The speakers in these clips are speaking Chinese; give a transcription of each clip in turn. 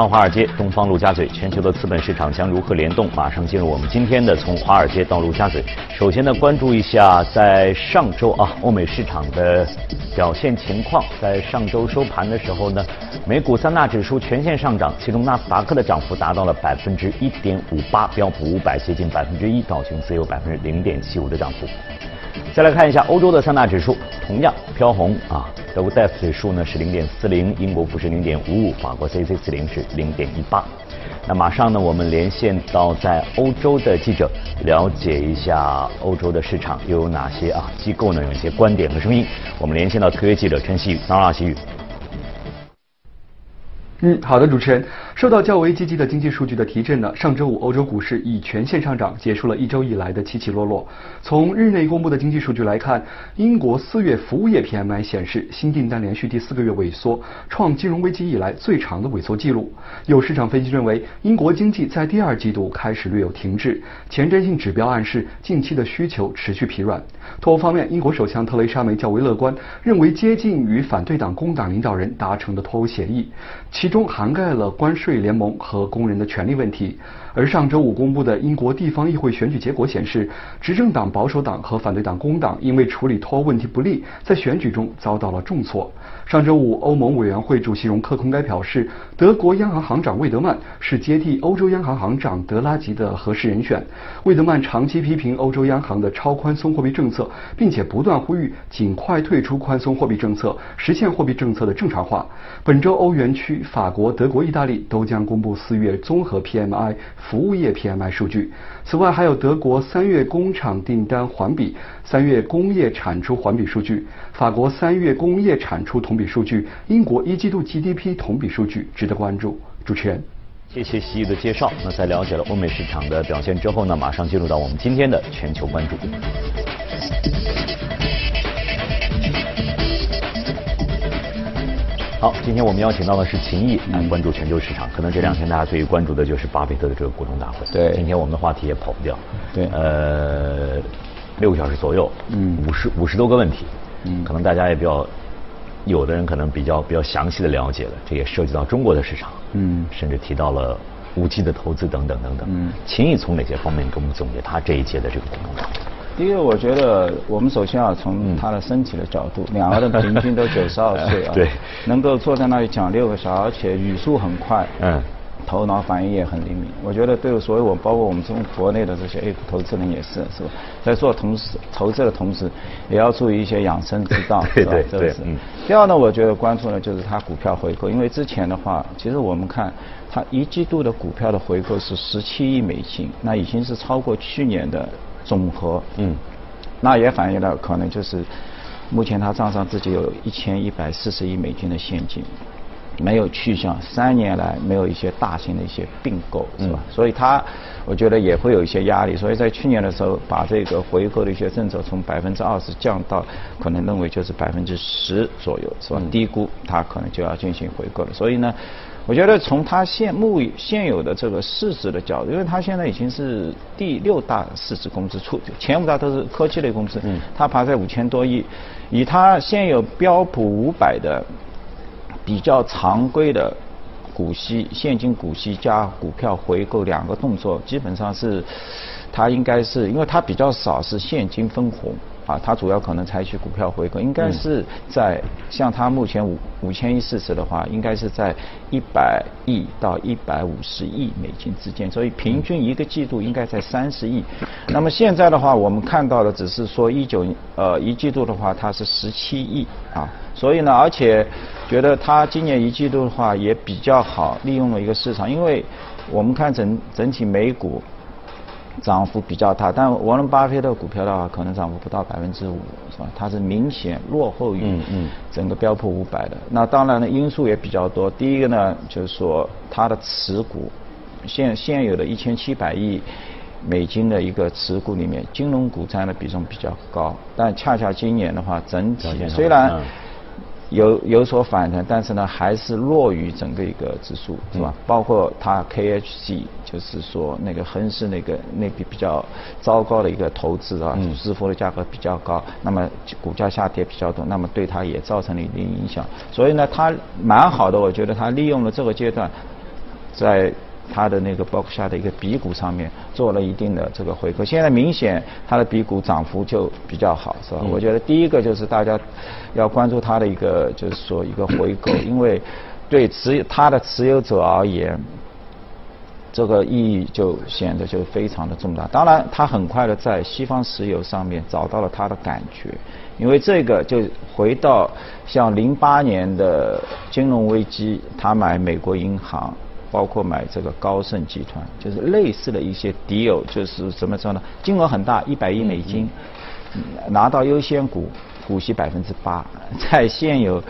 方华尔街，东方陆家嘴，全球的资本市场将如何联动？马上进入我们今天的从华尔街到陆家嘴。首先呢，关注一下在上周啊，欧美市场的表现情况。在上周收盘的时候呢，美股三大指数全线上涨，其中纳斯达克的涨幅达到了百分之一点五八，标普五百接近百分之一，道琼斯有百分之零点七五的涨幅。再来看一下欧洲的三大指数，同样飘红啊。德国 DAX 指数呢是零点四零，英国富时零点五五，法国 c c 四零是零点一八。那马上呢，我们连线到在欧洲的记者，了解一下欧洲的市场又有哪些啊机构呢有一些观点和声音。我们连线到特约记者陈曦宇，早上，曦宇。嗯，好的，主持人。受到较为积极的经济数据的提振呢，上周五欧洲股市以全线上涨结束了一周以来的起起落落。从日内公布的经济数据来看，英国四月服务业 PMI 显示新订单连续第四个月萎缩，创金融危机以来最长的萎缩记录。有市场分析认为，英国经济在第二季度开始略有停滞，前瞻性指标暗示近期的需求持续疲软。脱欧方面，英国首相特蕾莎梅较为乐观，认为接近与反对党工党领导人达成的脱欧协议，其中涵盖了关税。联盟和工人的权利问题。而上周五公布的英国地方议会选举结果显示，执政党保守党和反对党工党因为处理脱欧问题不利，在选举中遭到了重挫。上周五，欧盟委员会主席容克空该表示，德国央行行长魏德曼是接替欧洲央行行长德拉吉的合适人选。魏德曼长期批评欧洲央行的超宽松货币政策，并且不断呼吁尽快退出宽松货币政策，实现货币政策的正常化。本周，欧元区、法国、德国、意大利都将公布四月综合 PMI。服务业 PMI 数据。此外，还有德国三月工厂订单环比、三月工业产出环比数据、法国三月工业产出同比数据、英国一季度 GDP 同比数据，值得关注。主持人，谢谢西域的介绍。那在了解了欧美市场的表现之后呢，马上进入到我们今天的全球关注。好，今天我们邀请到的是秦毅来关注全球市场。可能这两天大家最关注的就是巴菲特的这个股东大会。对，今天我们的话题也跑不掉。对，呃，六个小时左右，嗯，五十五十多个问题，嗯，可能大家也比较，有的人可能比较比较详细的了解了，这也涉及到中国的市场，嗯，甚至提到了五 G 的投资等等等等。嗯，秦毅从哪些方面给我们总结他这一届的这个股东大会？第一个，我觉得我们首先要从他的身体的角度，两个人平均都九十二岁啊，对，能够坐在那里讲六个小时，而且语速很快，嗯，头脑反应也很灵敏。我觉得对所有我，包括我们中国内的这些 A 股投资人也是，是吧？在做同时投资的同时，也要注意一些养生之道，对对对。嗯。第二呢，我觉得关注呢就是它股票回购，因为之前的话，其实我们看它一季度的股票的回购是十七亿美金，那已经是超过去年的。总和，嗯，那也反映了可能就是，目前他账上自己有一千一百四十亿美金的现金，没有去向，三年来没有一些大型的一些并购，是吧？所以它我觉得也会有一些压力，所以在去年的时候把这个回购的一些政策从百分之二十降到可能认为就是百分之十左右，是吧？低估它可能就要进行回购了，所以呢。我觉得从它现目现有的这个市值的角度，因为它现在已经是第六大市值公司，出前五大都是科技类公司，嗯它排在五千多亿，以它现有标普五百的比较常规的股息、现金股息加股票回购两个动作，基本上是它应该是，因为它比较少是现金分红。啊，它主要可能采取股票回购，应该是在像它目前五五千亿市值的话，应该是在一百亿到一百五十亿美金之间，所以平均一个季度应该在三十亿。那么现在的话，我们看到的只是说一九呃一季度的话，它是十七亿啊，所以呢，而且觉得它今年一季度的话也比较好，利用了一个市场，因为我们看整整体美股。涨幅比较大，但沃伦巴菲特股票的话，可能涨幅不到百分之五，是吧？它是明显落后于整个标普五百的。那当然呢，因素也比较多。第一个呢，就是说它的持股现现有的一千七百亿美金的一个持股里面，金融股占的比重比较高。但恰恰今年的话，整体虽然。有有所反弹，但是呢，还是弱于整个一个指数，是吧？包括它 KHC，就是说那个恒生那个那笔比较糟糕的一个投资啊，支付的价格比较高，那么股价下跌比较多，那么对它也造成了一定影响。所以呢，它蛮好的，我觉得它利用了这个阶段，在它的那个包括下的一个 B 股上面做了一定的这个回购，现在明显它的 B 股涨幅就比较好，是吧？我觉得第一个就是大家要关注它的一个就是说一个回购，因为对持它的持有者而言，这个意义就显得就非常的重大。当然，它很快的在西方石油上面找到了它的感觉，因为这个就回到像零八年的金融危机，他买美国银行。包括买这个高盛集团，就是类似的一些 deal，就是怎么说呢？金额很大，一百亿美金，拿到优先股，股息百分之八，在现有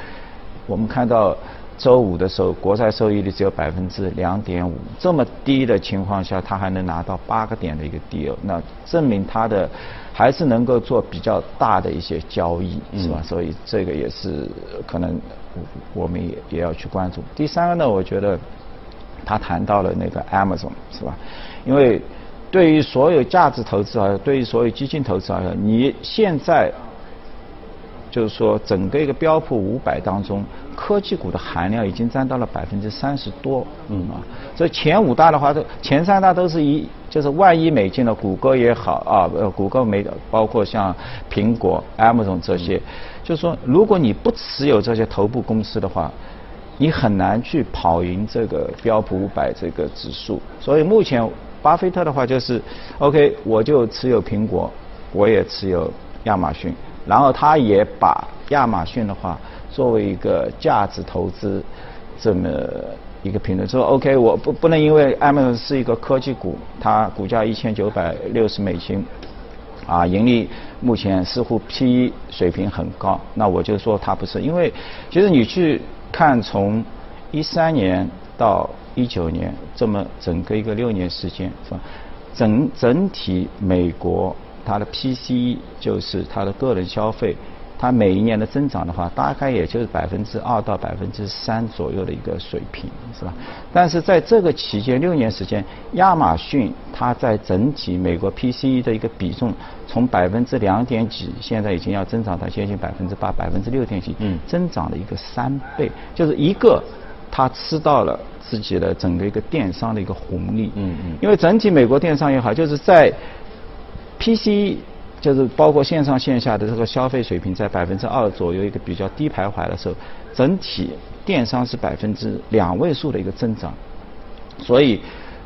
我们看到周五的时候，国债收益率只有百分之两点五，这么低的情况下，他还能拿到八个点的一个 deal，那证明他的还是能够做比较大的一些交易，是吧？所以这个也是可能我们也也要去关注。第三个呢，我觉得。他谈到了那个 Amazon 是吧？因为对于所有价值投资啊，对于所有基金投资而言，你现在就是说整个一个标普五百当中，科技股的含量已经占到了百分之三十多，嗯啊，这前五大的话，都前三大都是一就是万亿美金的，谷歌也好啊，呃，谷歌没包括像苹果、Amazon 这些，就是说如果你不持有这些头部公司的话。你很难去跑赢这个标普五百这个指数，所以目前巴菲特的话就是，OK，我就持有苹果，我也持有亚马逊，然后他也把亚马逊的话作为一个价值投资这么一个评论，说 OK，我不不能因为 Amazon 是一个科技股，它股价一千九百六十美金，啊，盈利目前似乎 PE 水平很高，那我就说它不是，因为其实你去。看从一三年到一九年这么整个一个六年时间是吧？整整体美国它的 PCE 就是它的个人消费，它每一年的增长的话，大概也就是百分之二到百分之三左右的一个水平是吧？但是在这个期间六年时间，亚马逊它在整体美国 PCE 的一个比重从百分之两点几，现在已经要增长到接近百分之八、百分之六点几，嗯，增长了一个三倍，就是一个它吃到了自己的整个一个电商的一个红利，嗯嗯，因为整体美国电商也好，就是在 PCE。就是包括线上线下的这个消费水平在百分之二左右一个比较低徘徊的时候，整体电商是百分之两位数的一个增长，所以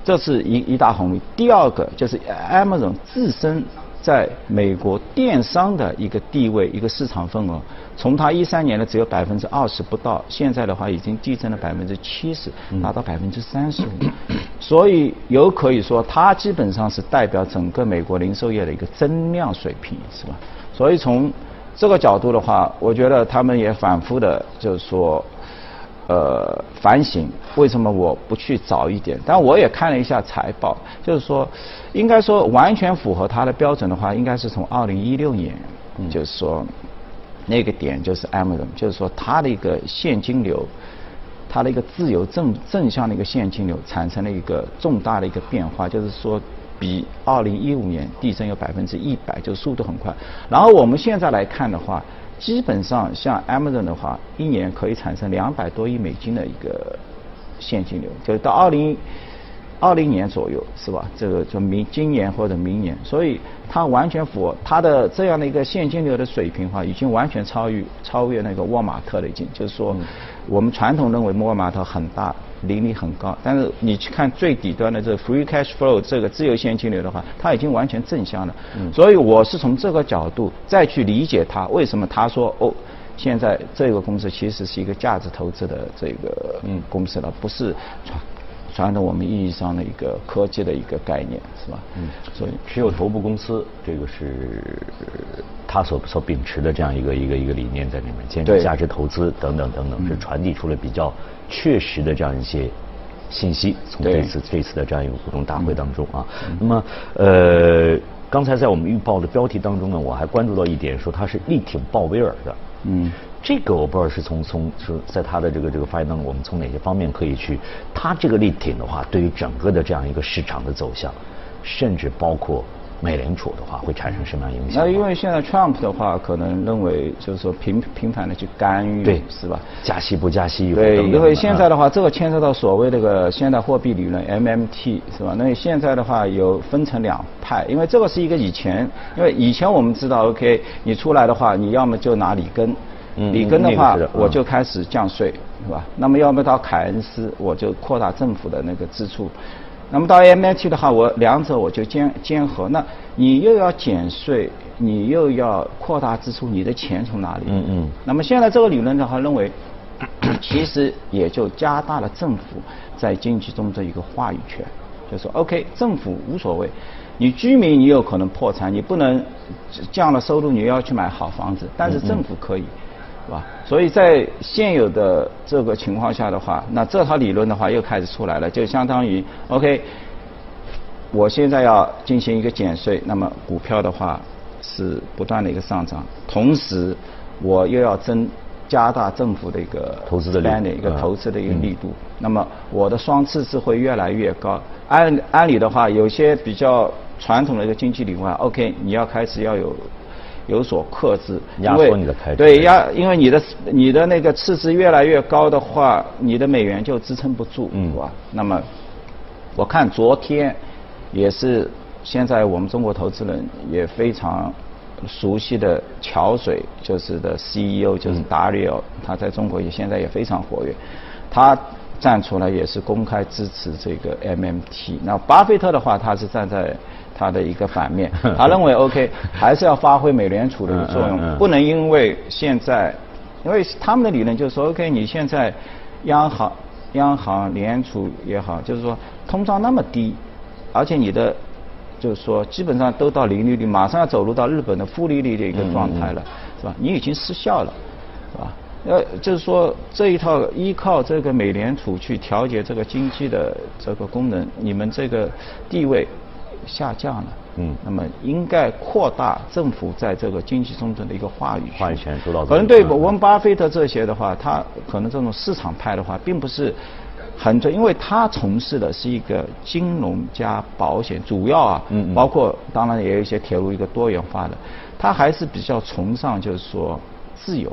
这是一一大红利。第二个就是 Amazon 自身。在美国电商的一个地位、一个市场份额，从它一三年的只有百分之二十不到，现在的话已经递增了百分之七十，达到百分之三十五。所以有可以说，它基本上是代表整个美国零售业的一个增量水平，是吧？所以从这个角度的话，我觉得他们也反复的，就是说。呃，反省为什么我不去早一点？但我也看了一下财报，就是说，应该说完全符合它的标准的话，应该是从二零一六年，就是说那个点就是 Amazon，就是说它的一个现金流，它的一个自由正正向的一个现金流产生了一个重大的一个变化，就是说比二零一五年递增有百分之一百，就速度很快。然后我们现在来看的话。基本上像 Amazon 的话，一年可以产生两百多亿美金的一个现金流，就是到二零二零年左右，是吧？这个就明今年或者明年，所以它完全符合它的这样的一个现金流的水平的话，已经完全超越超越那个沃尔玛特了，已经就是说，我们传统认为沃尔玛特很大。盈利很高，但是你去看最底端的这个 free cash flow 这个自由现金流的话，它已经完全正向了。所以我是从这个角度再去理解它为什么他说哦，现在这个公司其实是一个价值投资的这个公司了，不是传传统我们意义上的一个科技的一个概念，是吧？嗯，所以持有头部公司，这个是他所所秉持的这样一个一个一个理念在里面，坚持价值投资等等等等，是传递出了比较。确实的这样一些信息，从这次这次的这样一个股东大会当中啊，那么呃，刚才在我们预报的标题当中呢，我还关注到一点，说他是力挺鲍威尔的。嗯，这个我不知道是从从是在他的这个这个发言当中，我们从哪些方面可以去，他这个力挺的话，对于整个的这样一个市场的走向，甚至包括美联储的话会产生什么样影响？那因为现在 Trump 的话，可能认为就是说频频繁的去干预，对，是吧？加息不加息？对，因为现在的话，这个牵涉到所谓这个现代货币理论 MMT 是吧？那现在的话有分成两派，因为这个是一个以前，因为以前我们知道，OK，你出来的话，你要么就拿里根，里根的话我就开始降税，是吧？那么要么到凯恩斯，我就扩大政府的那个支出。那么到 M I T 的话，我两者我就兼兼合。那你又要减税，你又要扩大支出，你的钱从哪里？嗯嗯。那么现在这个理论的话，认为其实也就加大了政府在经济中的一个话语权，就说 OK，政府无所谓，你居民你有可能破产，你不能降了收入，你要去买好房子，但是政府可以。是吧？所以在现有的这个情况下的话，那这套理论的话又开始出来了，就相当于 OK，我现在要进行一个减税，那么股票的话是不断的一个上涨，同时我又要增加大政府的一个投资的力一个投资的一个力度，那么我的双赤字会越来越高。按按理的话，有些比较传统的一个经济理论，OK，你要开始要有。有所克制，压缩你的开支。对压，因为你的你的那个赤字越来越高的话，你的美元就支撑不住，是吧？那么，我看昨天也是现在我们中国投资人也非常熟悉的桥水，就是的 CEO 就是 Dario，他在中国也现在也非常活跃，他站出来也是公开支持这个 MMT。那巴菲特的话，他是站在。他的一个反面，他认为 OK 还是要发挥美联储的一个作用，不能因为现在，因为他们的理论就是说 OK 你现在央行、央行、联储也好，就是说通胀那么低，而且你的就是说基本上都到零利率，马上要走入到日本的负利率的一个状态了，是吧？你已经失效了，是吧？呃，就是说这一套依靠这个美联储去调节这个经济的这个功能，你们这个地位。下降了，嗯，那么应该扩大政府在这个经济中的一个话语权。话语权主导。可能对温巴菲特这些的话，他可能这种市场派的话，并不是很对，因为他从事的是一个金融加保险，主要啊，嗯嗯，包括当然也有一些铁路一个多元化的，他还是比较崇尚就是说自由，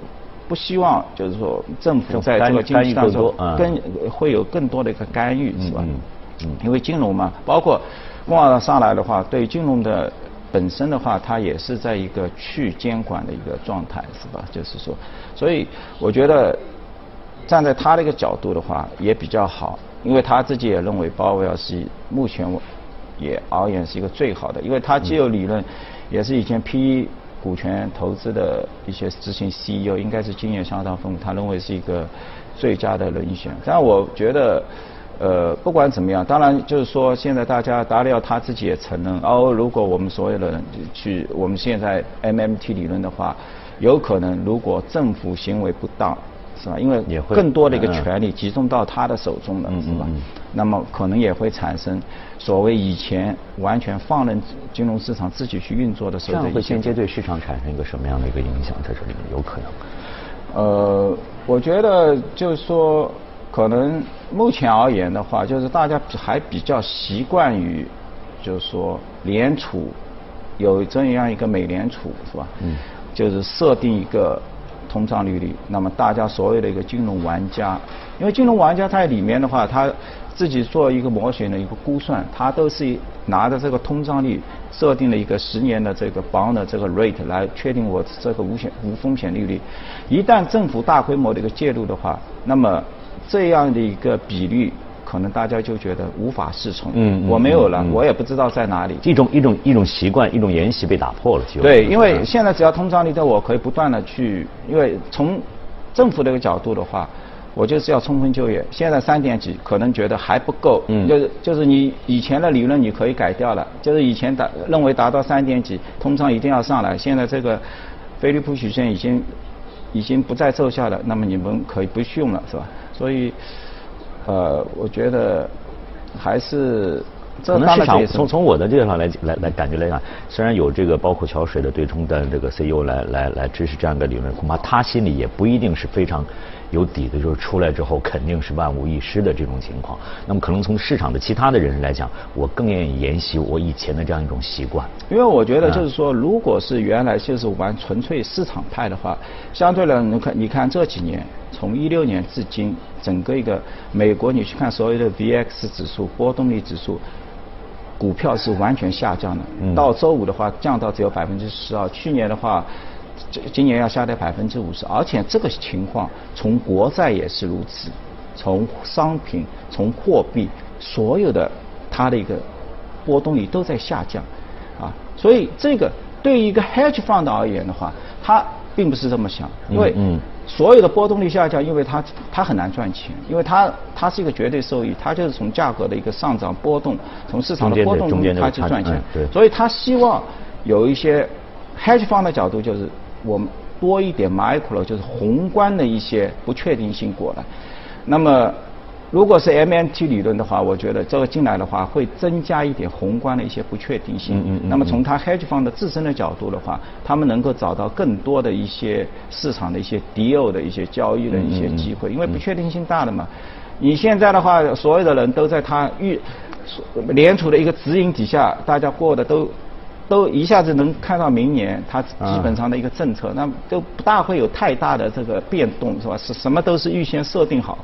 不希望就是说政府在这个经济当中更会有更多的一个干预，是吧？嗯嗯，因为金融嘛，包括。挂上来的话，对金融的本身的话，它也是在一个去监管的一个状态，是吧？就是说，所以我觉得站在他的一个角度的话，也比较好，因为他自己也认为鲍威尔是目前也而言是一个最好的，因为他既有理论，也是以前 PE 股权投资的一些执行 CEO，应该是经验相当丰富，他认为是一个最佳的人选。但我觉得。呃，不管怎么样，当然就是说，现在大家达里奥他自己也承认，哦，如果我们所有的人去，我们现在 MMT 理论的话，有可能如果政府行为不当，是吧？因为更多的一个权力集中到他的手中了，是吧？那么可能也会产生所谓以前完全放任金融市场自己去运作的时候，这样会间接对市场产生一个什么样的一个影响？在这里面有可能？呃，我觉得就是说。可能目前而言的话，就是大家还比较习惯于，就是说联储有这样一个美联储是吧？嗯。就是设定一个通胀利率，那么大家所有的一个金融玩家，因为金融玩家在里面的话，他自己做一个模型的一个估算，他都是拿着这个通胀率设定了一个十年的这个 bond 的这个 rate 来确定我这个无险无风险利率。一旦政府大规模的一个介入的话，那么这样的一个比率，可能大家就觉得无法适从。嗯，我没有了，我也不知道在哪里。一种一种一种习惯，一种沿袭被打破了。对，因为现在只要通胀率在，我可以不断的去，因为从政府这个角度的话，我就是要充分就业。现在三点几可能觉得还不够。嗯。就是就是你以前的理论你可以改掉了，就是以前达认为达到三点几，通胀一定要上来。现在这个菲利普曲线已经已经不再奏效了，那么你们可以不用了，是吧？所以，呃，我觉得还是可能市场从从我的这个上来来来感觉来讲，虽然有这个包括桥水的对冲的这个 CEO 来来来支持这样的理论，恐怕他心里也不一定是非常有底的，就是出来之后肯定是万无一失的这种情况。那么可能从市场的其他的人来讲，我更愿意沿袭我以前的这样一种习惯。因为我觉得就是说，如果是原来就是玩纯粹市场派的话，相对来你看，你看这几年，从一六年至今，整个一个美国，你去看所有的 VX 指数、波动率指数。股票是完全下降的，到周五的话降到只有百分之十二，去年的话，今今年要下跌百分之五十，而且这个情况从国债也是如此，从商品、从货币，所有的它的一个波动率都在下降，啊，所以这个对于一个 hedge fund 而言的话，它并不是这么想，因为所有的波动率下降，因为它它很难赚钱，因为它它是一个绝对收益，它就是从价格的一个上涨波动，从市场的波动中它去赚钱，所以它希望有一些 hedge fund 的角度，就是我们多一点 micro，就是宏观的一些不确定性过来，那么。如果是 MMT 理论的话，我觉得这个进来的话会增加一点宏观的一些不确定性。嗯嗯。那么从它 hedge fund 自身的角度的话，他们能够找到更多的一些市场的一些 deal 的一些交易的一些机会，因为不确定性大了嘛。你现在的话，所有的人都在他预联储的一个指引底下，大家过的都都一下子能看到明年它基本上的一个政策，那都不大会有太大的这个变动，是吧？是什么都是预先设定好。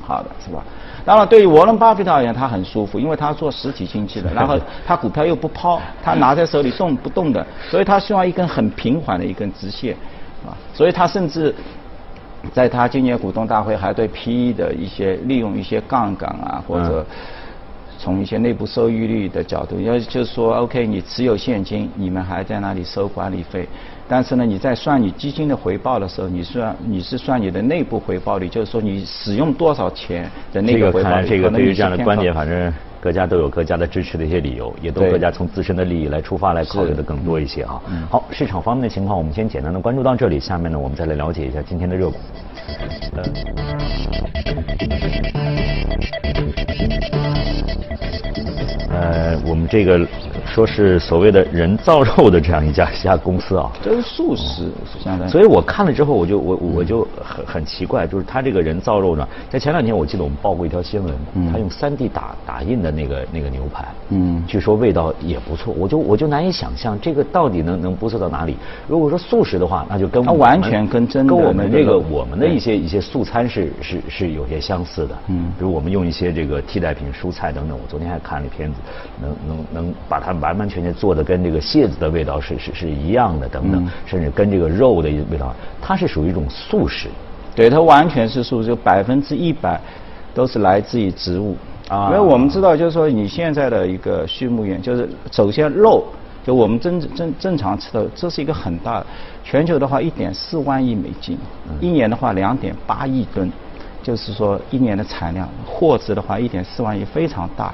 好的，是吧？当然，对于沃伦巴菲特而言，他很舒服，因为他做实体经济的，然后他股票又不抛，他拿在手里动不动的，所以他希望一根很平缓的一根直线，啊，所以他甚至在他今年股东大会还对 PE 的一些利用一些杠杆啊，或者从一些内部收益率的角度，要就是说，OK，你持有现金，你们还在那里收管理费。但是呢，你在算你基金的回报的时候，你算你是算你的内部回报率，就是说你使用多少钱的那个回报率。这个对于这样的观点，反正各家都有各家的支持的一些理由，也都各家从自身的利益来出发来考虑的更多一些啊。好，市场方面的情况我们先简单的关注到这里，下面呢我们再来了解一下今天的热股。呃，我们这个。说是所谓的人造肉的这样一家一家公司啊，这是素食相当于。所以我看了之后，我就我我就很很奇怪，就是他这个人造肉呢，在前两天我记得我们报过一条新闻，他用三 D 打打印的那个那个牛排，嗯，据说味道也不错，我就我就难以想象这个到底能能不错到哪里。如果说素食的话，那就跟它完全跟真跟我们这个我们的一些一些素餐是是是有些相似的，嗯，比如我们用一些这个替代品蔬菜等等，我昨天还看了片子，能能能把它。完完全全做的跟这个蟹子的味道是是是一样的，等等，甚至跟这个肉的味道，它是属于一种素食，对，它完全是素，就百分之一百都是来自于植物啊。因为我们知道，就是说你现在的一个畜牧业，就是首先肉，就我们正正正常吃的，这是一个很大，全球的话一点四万亿美金，一年的话两点八亿吨，就是说一年的产量，货值的话一点四万亿，非常大。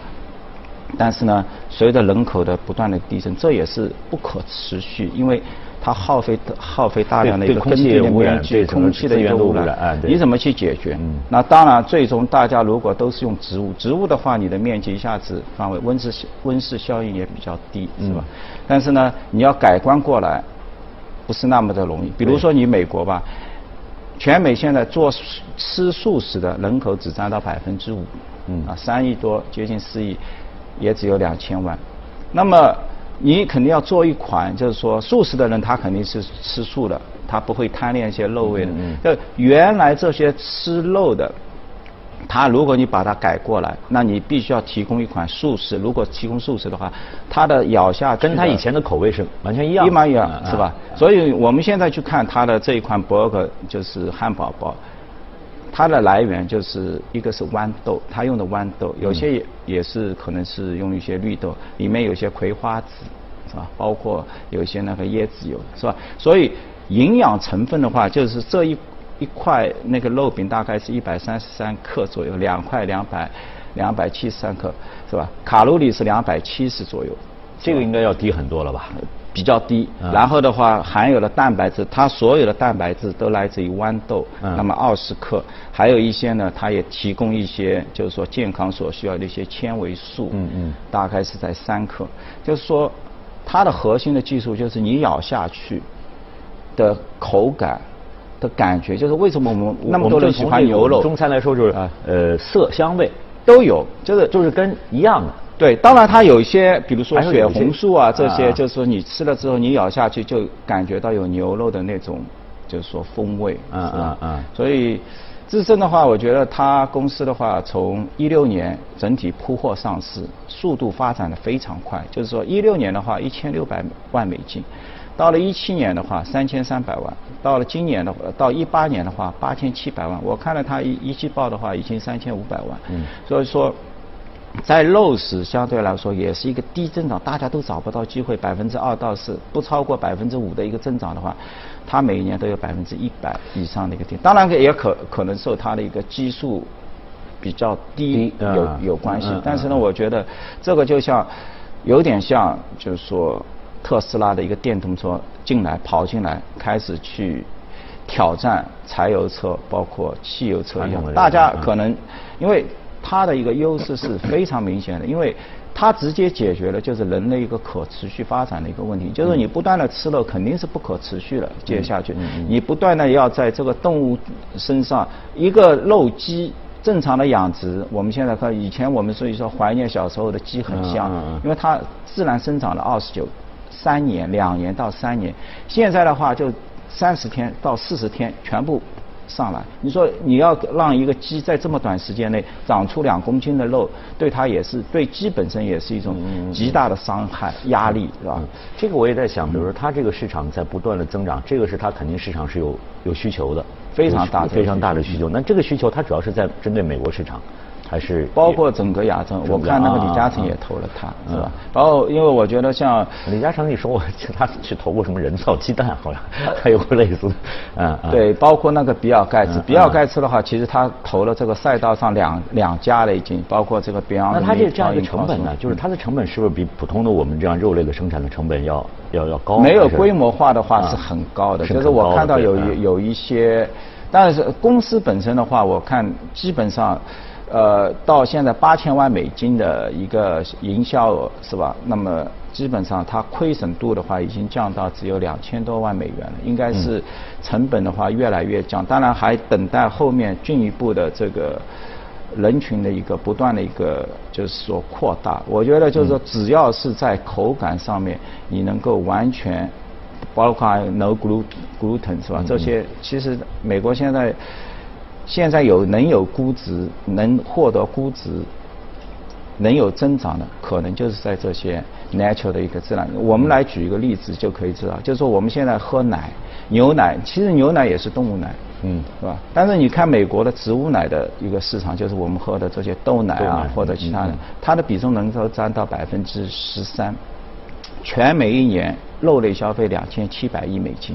但是呢，随着人口的不断的递增，这也是不可持续，因为它耗费耗费大量的一个空气污染，对空气的一个污染，你怎么去解决？那当然，最终大家如果都是用植物，植物的话，你的面积一下子范围温室温室效应也比较低，是吧？但是呢，你要改观过来，不是那么的容易。比如说你美国吧，全美现在做吃素食的人口只占到百分之五，嗯啊，三亿多，接近四亿。也只有两千万，那么你肯定要做一款，就是说素食的人他肯定是吃素的，他不会贪恋一些肉味的。就原来这些吃肉的，他如果你把它改过来，那你必须要提供一款素食。如果提供素食的话，它的咬下跟他以前的口味是完全一样，一模一样，是吧？所以我们现在去看他的这一款 burger，就是汉堡包。它的来源就是一个是豌豆，它用的豌豆，有些也也是可能是用一些绿豆，里面有些葵花籽，是吧？包括有些那个椰子油，是吧？所以营养成分的话，就是这一一块那个肉饼大概是一百三十三克左右，两块两百两百七十三克，是吧？卡路里是两百七十左右，这个应该要低很多了吧？比较低，然后的话含有的蛋白质，它所有的蛋白质都来自于豌豆，那么二十克，还有一些呢，它也提供一些就是说健康所需要的一些纤维素，嗯嗯，大概是在三克，就是说它的核心的技术就是你咬下去的口感的感觉，就是为什么我们那么多人喜欢牛肉？中餐来说就是呃色香味都有，就是就是跟一样的。对，当然它有一些，比如说血红素啊这些，就是说你吃了之后，你咬下去就感觉到有牛肉的那种，就是说风味。嗯嗯嗯。所以，自身的话，我觉得它公司的话，从一六年整体铺货上市，速度发展的非常快。就是说，一六年的话一千六百万美金，到了一七年的话三千三百万，到了今年的话到一八年的话八千七百万。我看了它一一季报的话，已经三千五百万。嗯。所以说。在肉食相对来说也是一个低增长，大家都找不到机会，百分之二到四，不超过百分之五的一个增长的话，它每一年都有百分之一百以上的一个点。当然也可可能受它的一个基数比较低有有关系。但是呢，我觉得这个就像有点像，就是说特斯拉的一个电动车进来跑进来，开始去挑战柴油车，包括汽油车一样。大家可能因为。它的一个优势是非常明显的，因为它直接解决了就是人类一个可持续发展的一个问题，就是你不断的吃肉肯定是不可持续的接下去，你不断的要在这个动物身上，一个肉鸡正常的养殖，我们现在看以前我们所以说怀念小时候的鸡很香，因为它自然生长了二十九三年两年到三年，现在的话就三十天到四十天全部。上来，你说你要让一个鸡在这么短时间内长出两公斤的肉，对它也是对鸡本身也是一种极大的伤害压力，是吧？这个我也在想，比如说它这个市场在不断的增长，这个是它肯定市场是有有需求的，非常大非常大的需求。那这个需求它主要是在针对美国市场。还是包括整个亚洲，我看那个李嘉诚也投了他，是吧？然后因为我觉得像李嘉诚，你说我 他去投过什么人造鸡蛋，好像还有类似，嗯，对，包括那个比尔盖茨，比尔盖茨的话，其实他投了这个赛道上两两家了已经，包括这个 Beyond。那他这这样一个成本呢，就是它的成本是不是比普通的我们这样肉类的生产的成本要要要高？没有规模化的话是很高的，就是我看到有有一些，但是公司本身的话，我看基本上。呃，到现在八千万美金的一个营销额是吧？那么基本上它亏损度的话，已经降到只有两千多万美元了。应该是成本的话越来越降，当然还等待后面进一步的这个人群的一个不断的一个就是说扩大。我觉得就是说，只要是在口感上面你能够完全，包括 no gluten 是吧？这些其实美国现在。现在有能有估值、能获得估值、能有增长的，可能就是在这些 natural 的一个自然。我们来举一个例子就可以知道，就是说我们现在喝奶、牛奶，其实牛奶也是动物奶，嗯，是吧？但是你看美国的植物奶的一个市场，就是我们喝的这些豆奶啊或者其他的，它的比重能够占到百分之十三，全美一年肉类消费两千七百亿美金。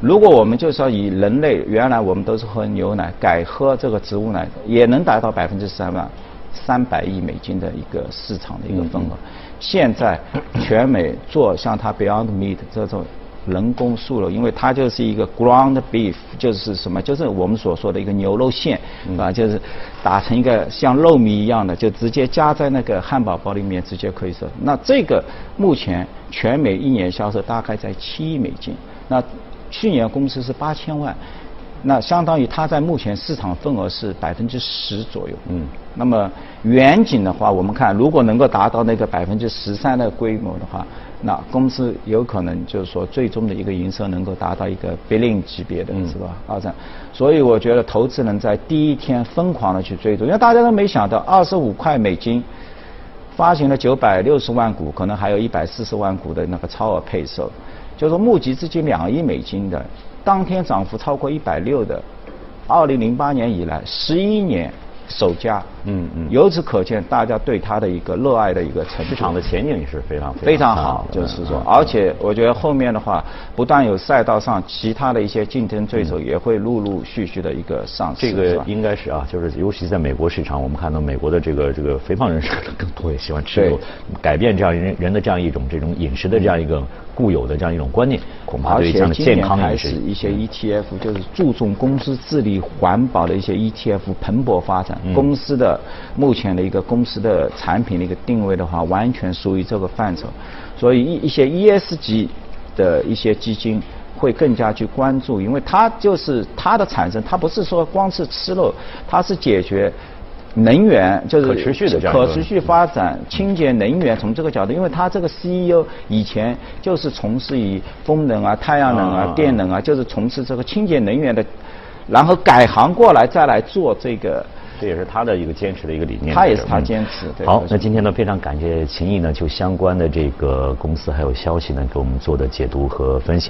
如果我们就说以人类原来我们都是喝牛奶，改喝这个植物奶，也能达到百分之三万三百亿美金的一个市场的一个份额。现在全美做像它 Beyond Meat 这种人工素肉，因为它就是一个 ground beef，就是什么，就是我们所说的一个牛肉馅，啊，就是打成一个像肉糜一样的，就直接加在那个汉堡包里面，直接可以吃。那这个目前全美一年销售大概在七亿美金，那。去年公司是八千万，那相当于它在目前市场份额是百分之十左右。嗯，那么远景的话，我们看如果能够达到那个百分之十三的规模的话，那公司有可能就是说最终的一个营收能够达到一个 billion 级别的，是吧？二战，所以我觉得投资人在第一天疯狂的去追逐，因为大家都没想到二十五块美金发行了九百六十万股，可能还有一百四十万股的那个超额配售。就是募集资金两亿美金的，当天涨幅超过一百六的，二零零八年以来十一年。首家，嗯嗯，由此可见，大家对它的一个热爱的一个市场的前景也是非常非常好，就是说，而且我觉得后面的话，不但有赛道上其他的一些竞争对手也会陆陆续续的一个上市，这个应该是啊，就是尤其在美国市场，我们看到美国的这个这个肥胖人士更多，也喜欢吃肉，改变这样人人的这样一种这种饮食的这样一个固有的这样一种观念，恐怕对这样的健康饮食，一些 ETF 就是注重公司治理环保的一些 ETF 蓬勃发展。公司的目前的一个公司的产品的一个定位的话，完全属于这个范畴，所以一一些 ESG 的一些基金，会更加去关注，因为它就是它的产生，它不是说光是吃肉，它是解决。能源就是可持续的可持续发展、清洁能源，从这个角度，因为他这个 CEO 以前就是从事于风能啊、太阳能啊、电能啊，就是从事这个清洁能源的，然后改行过来再来做这个，这也是他的一个坚持的一个理念。他也是他坚持。好，那今天呢，非常感谢秦毅呢，就相关的这个公司还有消息呢，给我们做的解读和分析。